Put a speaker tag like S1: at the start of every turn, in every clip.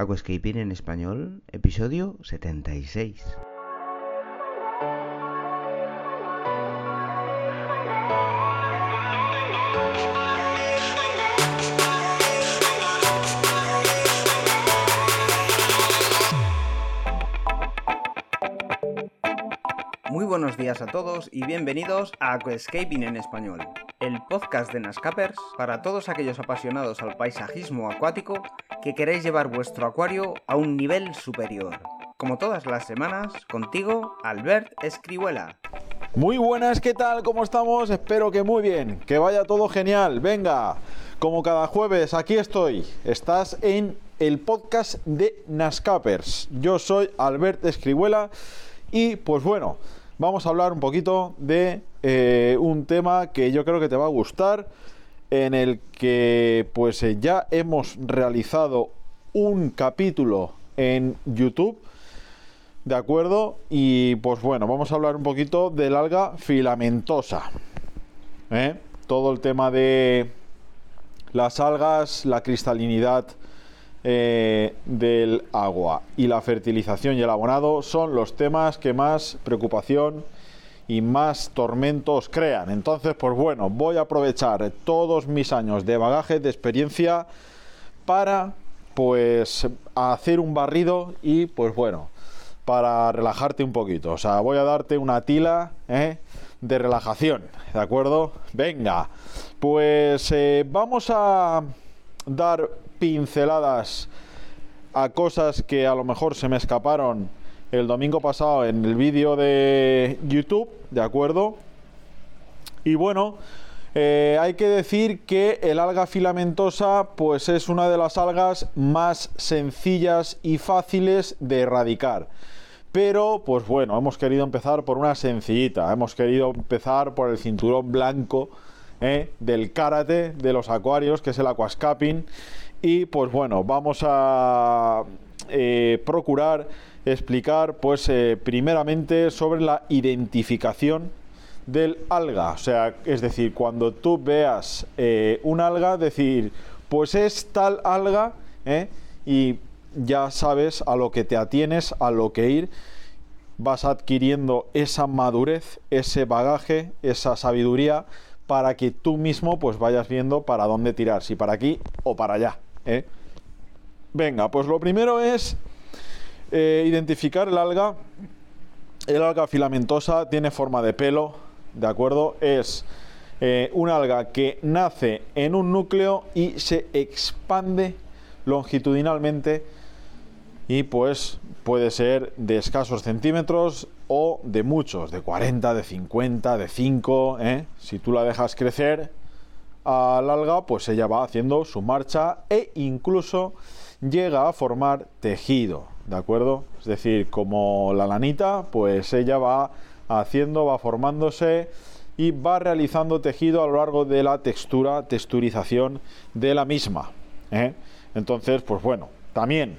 S1: Aquascaping en español, episodio 76. Muy buenos días a todos y bienvenidos a Aquascaping en español, el podcast de Nascapers para todos aquellos apasionados al paisajismo acuático que queréis llevar vuestro acuario a un nivel superior. Como todas las semanas, contigo, Albert Escribuela.
S2: Muy buenas, ¿qué tal? ¿Cómo estamos? Espero que muy bien, que vaya todo genial. Venga, como cada jueves, aquí estoy. Estás en el podcast de Nascapers. Yo soy Albert Escribuela y pues bueno, vamos a hablar un poquito de eh, un tema que yo creo que te va a gustar en el que pues eh, ya hemos realizado un capítulo en YouTube. ¿De acuerdo? Y pues bueno, vamos a hablar un poquito del alga filamentosa. ¿eh? Todo el tema de las algas, la cristalinidad eh, del agua y la fertilización y el abonado son los temas que más preocupación y más tormentos crean. Entonces, pues bueno, voy a aprovechar todos mis años de bagaje, de experiencia, para pues hacer un barrido y pues bueno, para relajarte un poquito. O sea, voy a darte una tila ¿eh? de relajación, ¿de acuerdo? Venga, pues eh, vamos a dar pinceladas a cosas que a lo mejor se me escaparon el domingo pasado en el vídeo de YouTube, ¿de acuerdo? Y bueno, eh, hay que decir que el alga filamentosa pues es una de las algas más sencillas y fáciles de erradicar. Pero pues bueno, hemos querido empezar por una sencillita, hemos querido empezar por el cinturón blanco ¿eh? del karate de los acuarios, que es el aquascaping. Y pues bueno, vamos a eh, procurar explicar, pues, eh, primeramente sobre la identificación del alga. O sea, es decir, cuando tú veas eh, un alga, decir, pues es tal alga, ¿eh? y ya sabes a lo que te atienes, a lo que ir. Vas adquiriendo esa madurez, ese bagaje, esa sabiduría para que tú mismo pues vayas viendo para dónde tirar, si para aquí o para allá. Venga, pues lo primero es eh, identificar el alga. El alga filamentosa tiene forma de pelo, ¿de acuerdo? Es eh, un alga que nace en un núcleo y se expande longitudinalmente y pues puede ser de escasos centímetros o de muchos, de 40, de 50, de 5. ¿eh? Si tú la dejas crecer al alga, pues ella va haciendo su marcha e incluso llega a formar tejido. ¿De acuerdo? Es decir, como la lanita, pues ella va haciendo, va formándose y va realizando tejido a lo largo de la textura, texturización de la misma. ¿eh? Entonces, pues bueno, también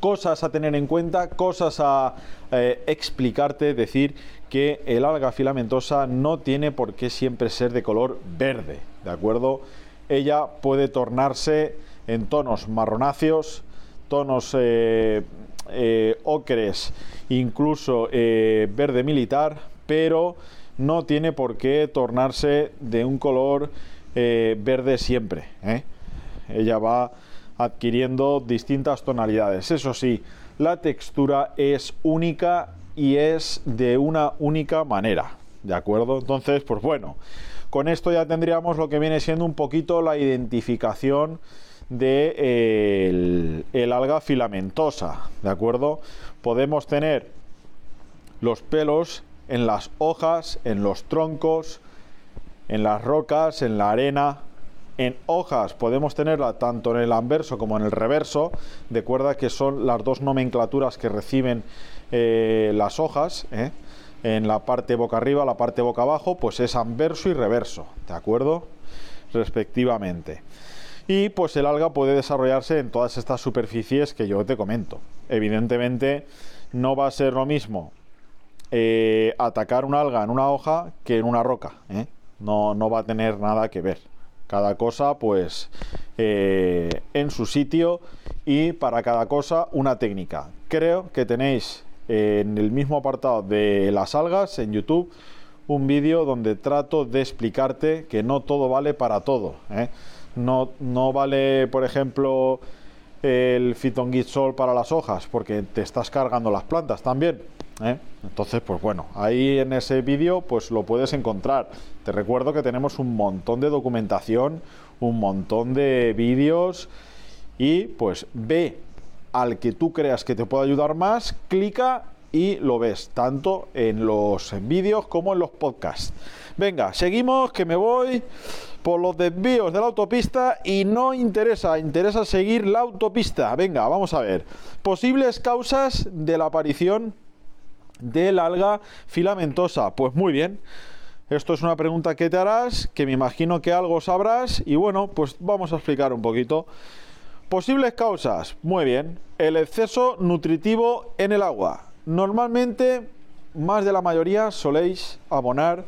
S2: cosas a tener en cuenta, cosas a eh, explicarte, decir que el alga filamentosa no tiene por qué siempre ser de color verde, ¿de acuerdo? Ella puede tornarse en tonos marronáceos, tonos eh, eh, ocres, incluso eh, verde militar, pero no tiene por qué tornarse de un color verde siempre. Ella va adquiriendo distintas tonalidades. Eso sí, la textura es única y es de una única manera. ¿De acuerdo? Entonces, pues bueno, con esto ya tendríamos lo que viene siendo un poquito la identificación de el, alga filamentosa, ¿de acuerdo? Podemos tener los pelos en las hojas, en los troncos, en las rocas, en la arena. En hojas podemos tenerla tanto en el anverso como en el reverso. Recuerda que son las dos nomenclaturas que reciben eh, las hojas. ¿eh? En la parte boca arriba, la parte boca abajo, pues es anverso y reverso, ¿de acuerdo? Respectivamente y pues el alga puede desarrollarse en todas estas superficies que yo te comento. Evidentemente no va a ser lo mismo eh, atacar un alga en una hoja que en una roca. ¿eh? No, no va a tener nada que ver. Cada cosa, pues, eh, en su sitio y para cada cosa una técnica. Creo que tenéis en el mismo apartado de las algas en YouTube un vídeo donde trato de explicarte que no todo vale para todo. No, vale, por ejemplo, el Sol para las hojas, porque te estás cargando las plantas también. ¿eh? Entonces, pues bueno, ahí en ese vídeo pues lo puedes encontrar. Te recuerdo que tenemos un montón de documentación, un montón de vídeos y pues ve al que tú creas que te pueda ayudar más, clica y lo ves, tanto en los vídeos como en los podcasts. Venga, seguimos, que me voy por los desvíos de la autopista y no interesa, interesa seguir la autopista. Venga, vamos a ver. Posibles causas de la aparición del alga filamentosa. Pues muy bien. Esto es una pregunta que te harás, que me imagino que algo sabrás y bueno, pues vamos a explicar un poquito. Posibles causas. Muy bien. El exceso nutritivo en el agua. Normalmente, más de la mayoría soléis abonar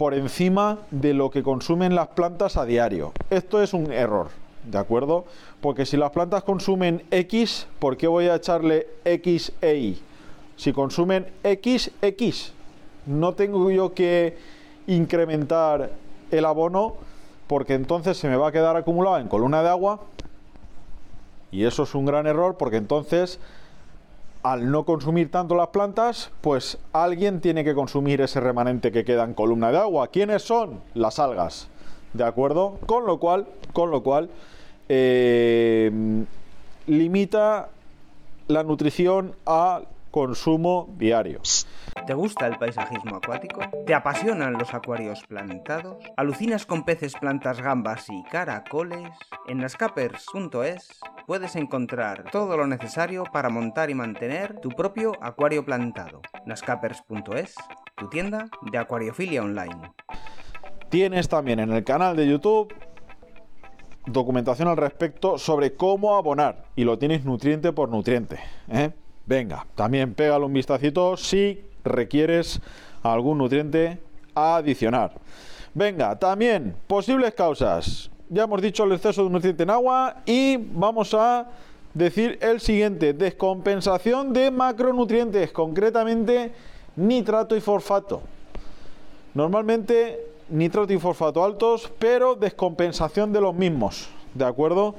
S2: por encima de lo que consumen las plantas a diario. Esto es un error, ¿de acuerdo? Porque si las plantas consumen X, ¿por qué voy a echarle X e Y? Si consumen X, X, no tengo yo que incrementar el abono porque entonces se me va a quedar acumulado en columna de agua y eso es un gran error porque entonces al no consumir tanto las plantas, pues alguien tiene que consumir ese remanente que queda en columna de agua. ¿Quiénes son? Las algas. ¿De acuerdo? Con lo cual, con lo cual, eh, limita la nutrición al consumo diario.
S1: ¿Te gusta el paisajismo acuático? ¿Te apasionan los acuarios plantados? ¿Alucinas con peces, plantas, gambas y caracoles? En nascapers.es puedes encontrar todo lo necesario para montar y mantener tu propio acuario plantado. nascapers.es, tu tienda de acuariofilia online.
S2: Tienes también en el canal de YouTube documentación al respecto sobre cómo abonar y lo tienes nutriente por nutriente. ¿eh? Venga, también pégale un vistacito si requieres algún nutriente a adicionar. Venga, también posibles causas. Ya hemos dicho el exceso de nutriente en agua y vamos a decir el siguiente, descompensación de macronutrientes, concretamente nitrato y fosfato. Normalmente nitrato y fosfato altos, pero descompensación de los mismos, ¿de acuerdo?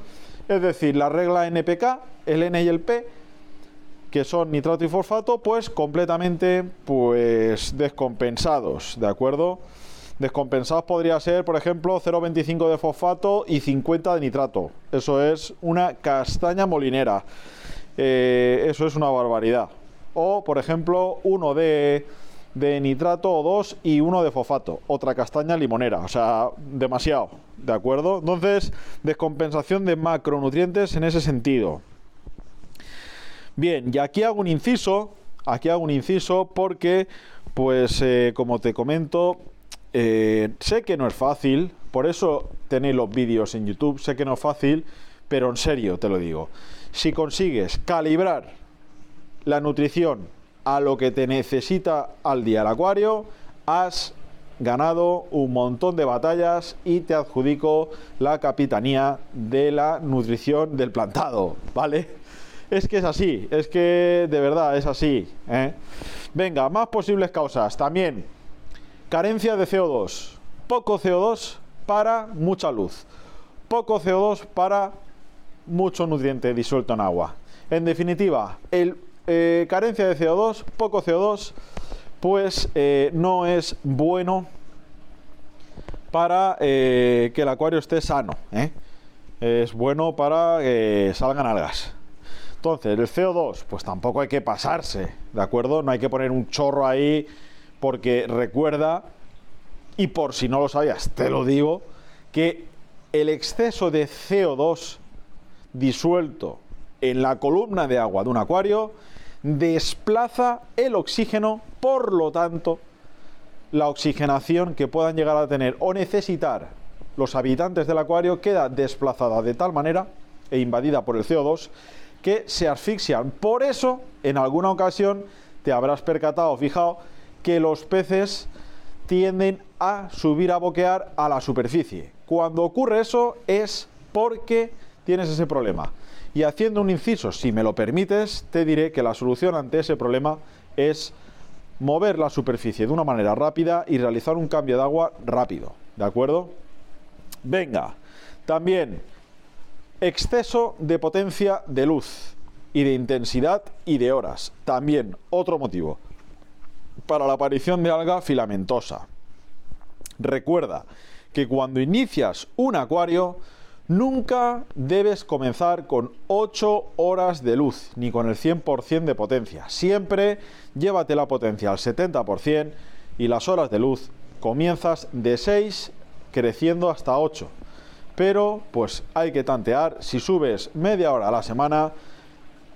S2: Es decir, la regla NPK, el N y el P, que son nitrato y fosfato, pues completamente pues descompensados, ¿de acuerdo? Descompensados podría ser, por ejemplo, 0,25 de fosfato y 50 de nitrato. Eso es una castaña molinera. Eh, eso es una barbaridad. O, por ejemplo, uno de, de nitrato o dos y uno de fosfato. Otra castaña limonera. O sea, demasiado. ¿De acuerdo? Entonces, descompensación de macronutrientes en ese sentido. Bien, y aquí hago un inciso, aquí hago un inciso porque, pues, eh, como te comento, eh, sé que no es fácil, por eso tenéis los vídeos en YouTube, sé que no es fácil, pero en serio te lo digo. Si consigues calibrar la nutrición a lo que te necesita al día el acuario, has ganado un montón de batallas y te adjudico la capitanía de la nutrición del plantado, ¿vale? Es que es así, es que de verdad es así. ¿eh? Venga, más posibles causas. También carencia de CO2. Poco CO2 para mucha luz. Poco CO2 para mucho nutriente disuelto en agua. En definitiva, el, eh, carencia de CO2, poco CO2, pues eh, no es bueno para que el acuario esté sano. Es bueno para que salgan algas. Entonces, el CO2, pues tampoco hay que pasarse, ¿de acuerdo? No hay que poner un chorro ahí porque recuerda, y por si no lo sabías, te lo digo, que el exceso de CO2 disuelto en la columna de agua de un acuario desplaza el oxígeno, por lo tanto, la oxigenación que puedan llegar a tener o necesitar los habitantes del acuario queda desplazada de tal manera e invadida por el CO2 que se asfixian. Por eso, en alguna ocasión, te habrás percatado, fijado, que los peces tienden a subir a boquear a la superficie. Cuando ocurre eso es porque tienes ese problema. Y haciendo un inciso, si me lo permites, te diré que la solución ante ese problema es mover la superficie de una manera rápida y realizar un cambio de agua rápido. ¿De acuerdo? Venga, también exceso de potencia de luz y de intensidad y de horas. También otro motivo para la aparición de alga filamentosa. Recuerda que cuando inicias un acuario, nunca debes comenzar con 8 horas de luz, ni con el 100% de potencia. Siempre llévate la potencia al 70% y las horas de luz comienzas de 6 creciendo hasta 8. Pero pues hay que tantear si subes media hora a la semana,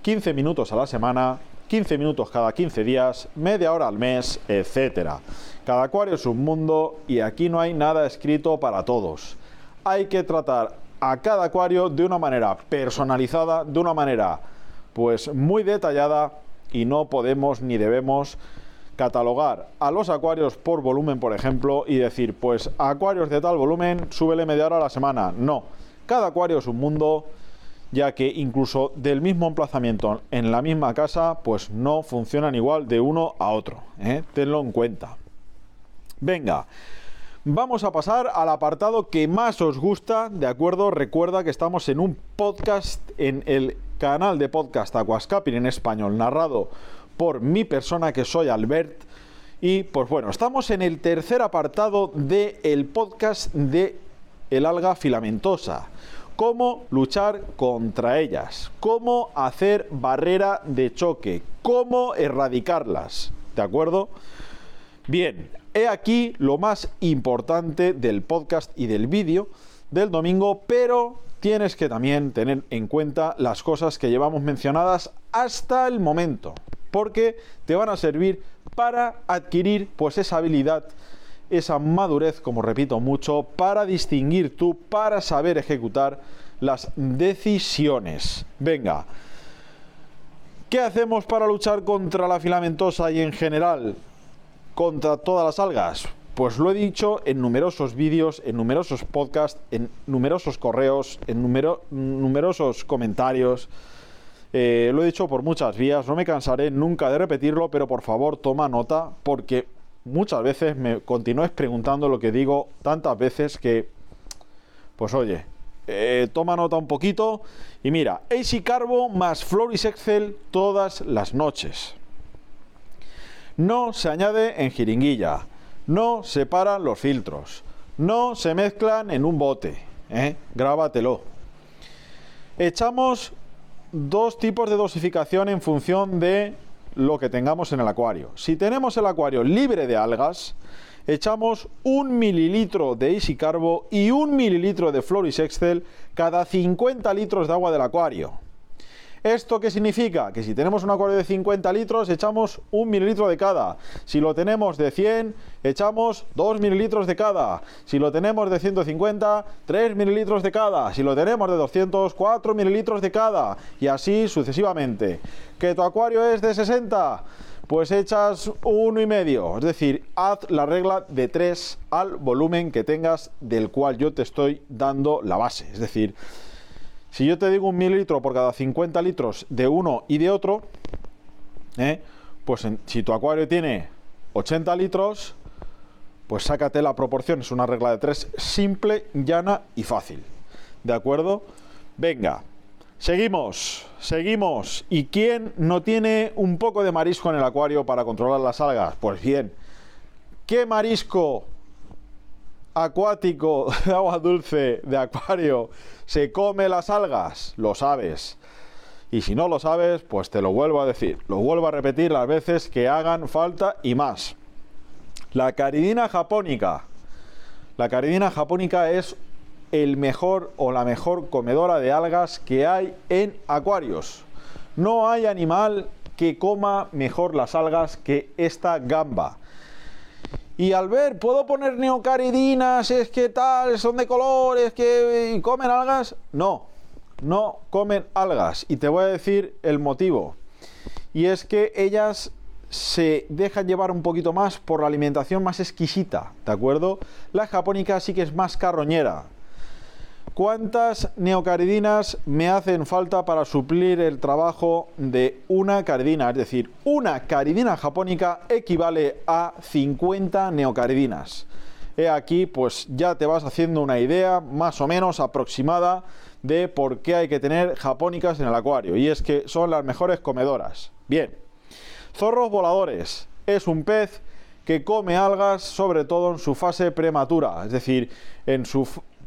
S2: 15 minutos a la semana, 15 minutos cada 15 días, media hora al mes, etcétera. Cada acuario es un mundo y aquí no hay nada escrito para todos. Hay que tratar a cada acuario de una manera personalizada, de una manera pues muy detallada y no podemos ni debemos catalogar a los acuarios por volumen, por ejemplo, y decir, pues acuarios de tal volumen, súbele media hora a la semana. No, cada acuario es un mundo, ya que incluso del mismo emplazamiento en la misma casa, pues no funcionan igual de uno a otro. ¿eh? Tenlo en cuenta. Venga, vamos a pasar al apartado que más os gusta, ¿de acuerdo? Recuerda que estamos en un podcast, en el canal de podcast Aquascaping en español, narrado por mi persona que soy Albert. Y pues bueno, estamos en el tercer apartado del el podcast de el alga filamentosa. Cómo luchar contra ellas, cómo hacer barrera de choque, cómo erradicarlas. ¿De acuerdo? Bien, he aquí lo más importante del podcast y del vídeo del domingo, pero tienes que también tener en cuenta las cosas que llevamos mencionadas hasta el momento porque te van a servir para adquirir pues esa habilidad, esa madurez, como repito mucho, para distinguir tú, para saber ejecutar las decisiones. Venga, ¿qué hacemos para luchar contra la filamentosa y en general contra todas las algas? Pues lo he dicho en numerosos vídeos, en numerosos podcasts, en numerosos correos, en numerosos comentarios. Eh, lo he dicho por muchas vías, no me cansaré nunca de repetirlo, pero por favor toma nota porque muchas veces me continúes preguntando lo que digo tantas veces que, pues oye, eh, toma nota un poquito y mira, AC Carbo más Floris Excel todas las noches. No se añade en jiringuilla, no separan los filtros, no se mezclan en un bote, ¿eh? grábatelo. Echamos dos tipos de dosificación en función de lo que tengamos en el acuario. Si tenemos el acuario libre de algas, echamos un mililitro de Easy Carbo y un mililitro de Floris Excel cada 50 litros de agua del acuario. ¿Esto qué significa? Que si tenemos un acuario de 50 litros, echamos un mililitro de cada. Si lo tenemos de 100, echamos 2 mililitros de cada. Si lo tenemos de 150, 3 mililitros de cada. Si lo tenemos de 200, 4 mililitros de cada. Y así sucesivamente. ¿Que tu acuario es de 60? Pues echas uno y medio, es decir, haz la regla de 3 al volumen que tengas del cual yo te estoy dando la base. Es decir, si yo te digo un mililitro por cada 50 litros de uno y de otro, ¿eh? pues si tu acuario tiene 80 litros, pues sácate la proporción. Es una regla de tres simple, llana y fácil. ¿De acuerdo? Venga, seguimos, seguimos. ¿Y quién no tiene un poco de marisco en el acuario para controlar las algas? Pues bien, ¿qué marisco acuático de agua dulce de acuario se come las algas? Lo sabes. Y si no lo sabes, pues te lo vuelvo a decir. Lo vuelvo a repetir las veces que hagan falta y más. La caridina japónica. La caridina japónica es el mejor o la mejor comedora de algas que hay en acuarios. No hay animal que coma mejor las algas que esta gamba. Y al ver, ¿puedo poner neocaridinas? Es que tal, son de colores, que comen algas. No, no comen algas. Y te voy a decir el motivo. Y es que ellas se dejan llevar un poquito más por la alimentación más exquisita, ¿de acuerdo? La japónica sí que es más carroñera. ¿Cuántas neocaridinas me hacen falta para suplir el trabajo de una caridina? Es decir, una caridina japónica equivale a 50 neocaridinas. He aquí, pues ya te vas haciendo una idea más o menos aproximada de por qué hay que tener japónicas en el acuario. Y es que son las mejores comedoras. Bien, zorros voladores. Es un pez que come algas sobre todo en su fase prematura, es decir, en su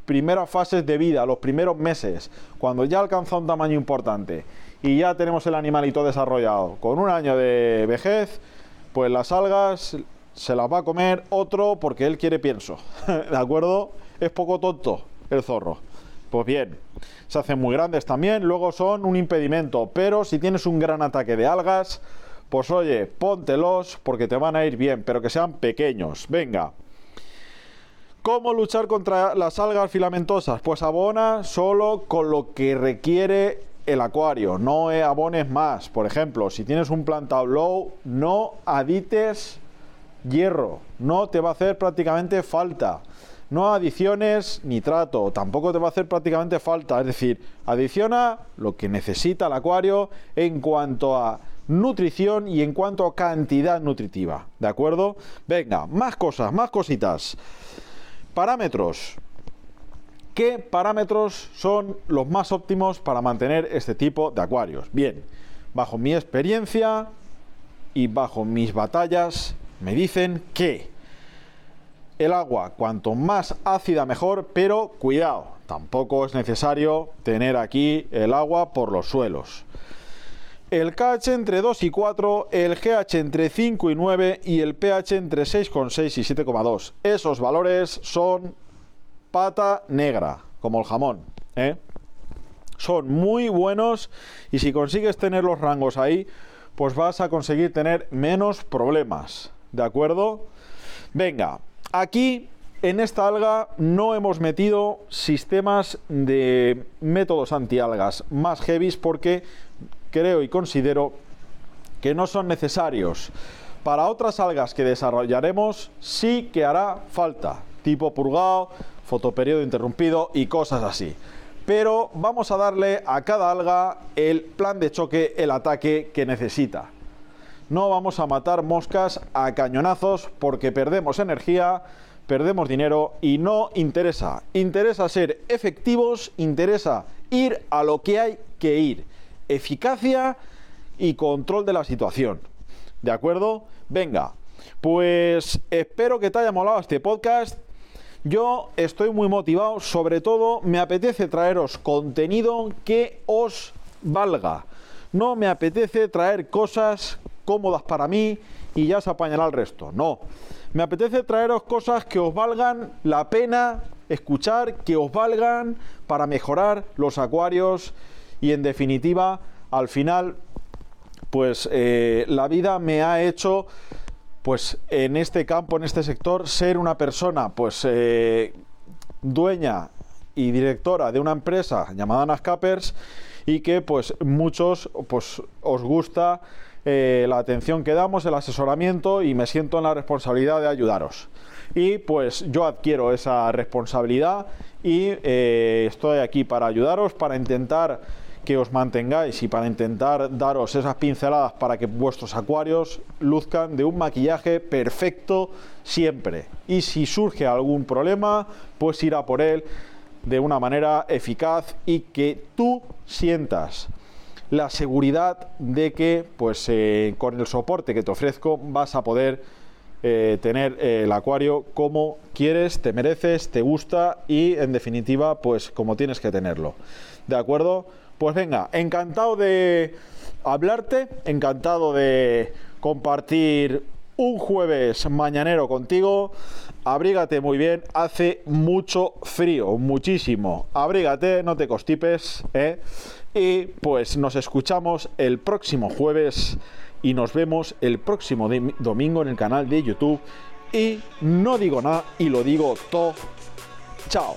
S2: primeras fases de vida, los primeros meses, cuando ya alcanza un tamaño importante y ya tenemos el animalito desarrollado con un año de vejez, pues las algas se las va a comer otro porque él quiere pienso. ¿De acuerdo? Es poco tonto el zorro. Pues bien, se hacen muy grandes también, luego son un impedimento, pero si tienes un gran ataque de algas, pues oye, póntelos porque te van a ir bien, pero que sean pequeños. Venga, ¿Cómo luchar contra las algas filamentosas? Pues abona solo con lo que requiere el acuario, no abones más. Por ejemplo, si tienes un plantado low, no adites hierro, no te va a hacer prácticamente falta. No adiciones nitrato, tampoco te va a hacer prácticamente falta. Es decir, adiciona lo que necesita el acuario en cuanto a nutrición y en cuanto a cantidad nutritiva. ¿De acuerdo? Venga, más cosas, más cositas. Parámetros. ¿Qué parámetros son los más óptimos para mantener este tipo de acuarios? Bien, bajo mi experiencia y bajo mis batallas me dicen que el agua cuanto más ácida mejor, pero cuidado, tampoco es necesario tener aquí el agua por los suelos. El KH entre 2 y 4, el GH entre 5 y 9 y el pH entre 6,6 y 7,2. Esos valores son pata negra, como el jamón. ¿eh? Son muy buenos y si consigues tener los rangos ahí, pues vas a conseguir tener menos problemas. ¿De acuerdo? Venga, aquí en esta alga no hemos metido sistemas de métodos antialgas más heavies porque creo y considero que no son necesarios. Para otras algas que desarrollaremos sí que hará falta, tipo purgado, fotoperiodo interrumpido y cosas así. Pero vamos a darle a cada alga el plan de choque, el ataque que necesita. No vamos a matar moscas a cañonazos porque perdemos energía, perdemos dinero y no interesa. Interesa ser efectivos, interesa ir a lo que hay que ir eficacia y control de la situación. ¿De acuerdo? Venga, pues espero que te haya molado este podcast. Yo estoy muy motivado, sobre todo me apetece traeros contenido que os valga. No me apetece traer cosas cómodas para mí y ya se apañará el resto. No, me apetece traeros cosas que os valgan la pena escuchar, que os valgan para mejorar los acuarios y en definitiva, al final, pues eh, la vida me ha hecho, pues en este campo, en este sector, ser una persona, pues eh, dueña y directora de una empresa llamada Nascapers y que pues muchos pues os gusta eh, la atención que damos, el asesoramiento y me siento en la responsabilidad de ayudaros. Y pues yo adquiero esa responsabilidad y estoy aquí para ayudaros, para intentar que os mantengáis y para intentar daros esas pinceladas para que vuestros acuarios luzcan de un maquillaje perfecto siempre. Y si surge algún problema, pues ir a por él de una manera eficaz y que tú sientas la seguridad de que pues eh, con el soporte que te ofrezco vas a poder eh, tener eh, el acuario como quieres, te mereces, te gusta y en definitiva pues como tienes que tenerlo. ¿De acuerdo? Pues venga, encantado de hablarte, encantado de compartir un jueves mañanero contigo. Abrígate muy bien, hace mucho frío, muchísimo. Abrígate, no te constipes, ¿eh? Y pues nos escuchamos el próximo jueves y nos vemos el próximo domingo en el canal de YouTube. Y no digo nada y lo digo todo. Chao.